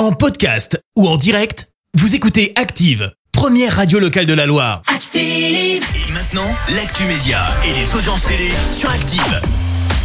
En podcast ou en direct, vous écoutez Active, première radio locale de la Loire. Active. Et maintenant, l'actu média et les audiences télé sur Active.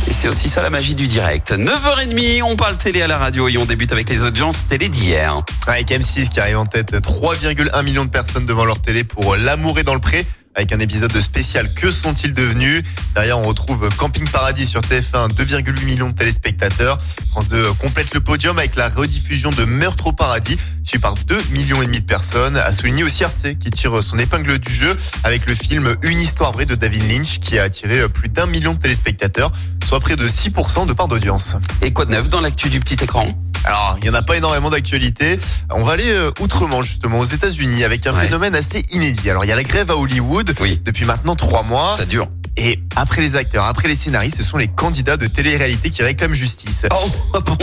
Et c'est aussi ça la magie du direct. 9h30, on parle télé à la radio et on débute avec les audiences télé d'hier. Avec M6 qui arrive en tête, 3,1 millions de personnes devant leur télé pour L'amour est dans le pré. Avec un épisode de spécial Que sont-ils devenus? Derrière, on retrouve Camping Paradis sur TF1, 2,8 millions de téléspectateurs. France 2 complète le podium avec la rediffusion de Meurtre au paradis, suivi par 2 millions de personnes. A souligné aussi Arte qui tire son épingle du jeu avec le film Une histoire vraie de David Lynch qui a attiré plus d'un million de téléspectateurs, soit près de 6% de part d'audience. Et quoi de neuf dans l'actu du petit écran? Alors, il n'y en a pas énormément d'actualité. On va aller euh, outrement, justement, aux États-Unis, avec un Ouais. phénomène assez inédit. Alors, il y a la grève à Hollywood Oui. depuis maintenant trois mois. Ça dure. Et après les acteurs, après les scénaristes, ce sont les candidats de télé-réalité qui réclament justice. Oh, ah bon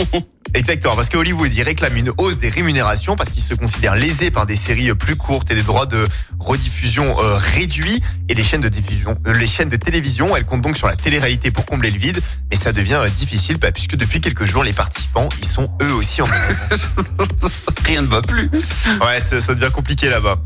Exactement, parce que Hollywood, il réclame une hausse des rémunérations parce qu'ils se considèrent lésés par des séries plus courtes et des droits de rediffusion euh, réduits. Et les chaînes de diffusion, euh, les chaînes de télévision, elles comptent donc sur la télé-réalité pour combler le vide. Mais ça devient euh, difficile bah, puisque depuis quelques jours, les participants, ils sont eux aussi en. Rien ne va plus. Ouais, ça, ça devient compliqué là-bas.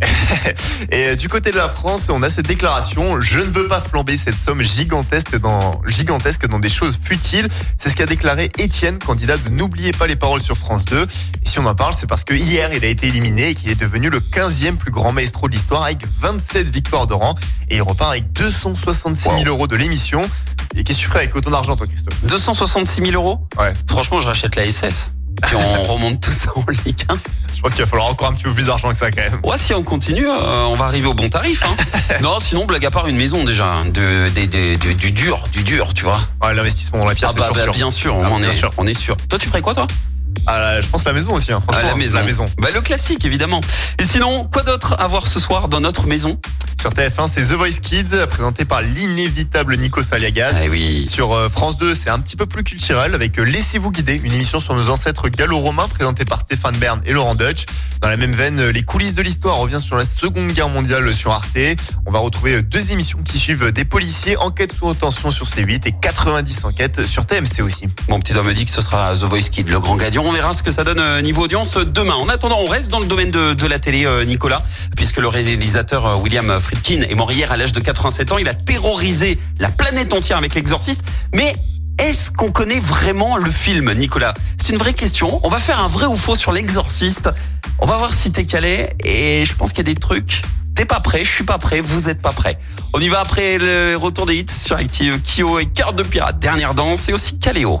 Et euh, du côté de la France, on a cette déclaration je ne veux pas flamber cette somme gigantesque dans gigantesque dans des choses futiles. C'est ce qu'a déclaré Étienne, candidat de N'oubliez pas les paroles sur France 2. Et si on en parle, c'est parce que hier, il a été éliminé et qu'il est devenu le 15e plus grand maestro de l'histoire avec 27 victoires de rang et il repart avec 266 000 Wow. euros de l'émission. Et qu'est-ce que tu ferais avec autant d'argent, toi, Christophe? 266 000 euros? Ouais. Franchement, je rachète la SS. Puis on remonte tout ça en Ligue 1. Je pense qu'il va falloir encore un petit peu plus d'argent que ça, quand même. Ouais, si on continue, euh, on va arriver au bon tarif. Hein. non, sinon, blague à part, une maison déjà. De, de- de- de- du dur, du dur, tu vois. Ouais, l'investissement dans la pierre, Ah c'est bah, bah, sûr. bien sûr, Ah, on, bien est, sûr. on est sûr. Toi, tu ferais quoi, toi? Ah, là, je pense la maison aussi, hein, À franchement. la maison. La maison. Bah, le classique, évidemment. Et sinon, quoi d'autre à voir ce soir dans notre maison? Sur TF1, c'est The Voice Kids, présenté par l'inévitable Nico Saliagas. Ah oui. Sur euh, France 2, c'est un petit peu plus culturel avec euh, Laissez-vous guider, une émission sur nos ancêtres gallo-romains présentée par Stéphane Bern et Laurent Deutsch. Dans la même veine, euh, les coulisses de l'histoire revient sur la Seconde Guerre mondiale sur Arte. On va retrouver deux émissions qui suivent des policiers, enquête sous tension sur C8 et 90 enquêtes sur TMC aussi. Mon petit doigt me dit que ce sera The Voice Kid, le grand gagnant. On verra ce que ça donne euh, niveau audience demain. En attendant, on reste dans le domaine de, de la télé, euh, Nicolas, puisque le réalisateur euh, William Friedkin est mort hier à l'âge de 87 ans. Il a terrorisé la planète entière avec l'exorciste. Mais est-ce qu'on connaît vraiment le film, Nicolas? C'est une vraie question. On va faire un vrai ou faux sur l'exorciste. On va voir si t'es calé. Et je pense qu'il y a des trucs. T'es pas prêt, je suis pas prêt, vous êtes pas prêt. On y va après le retour des hits sur Active, Kyo et Cœur de Pirate, dernière danse et aussi Caléo.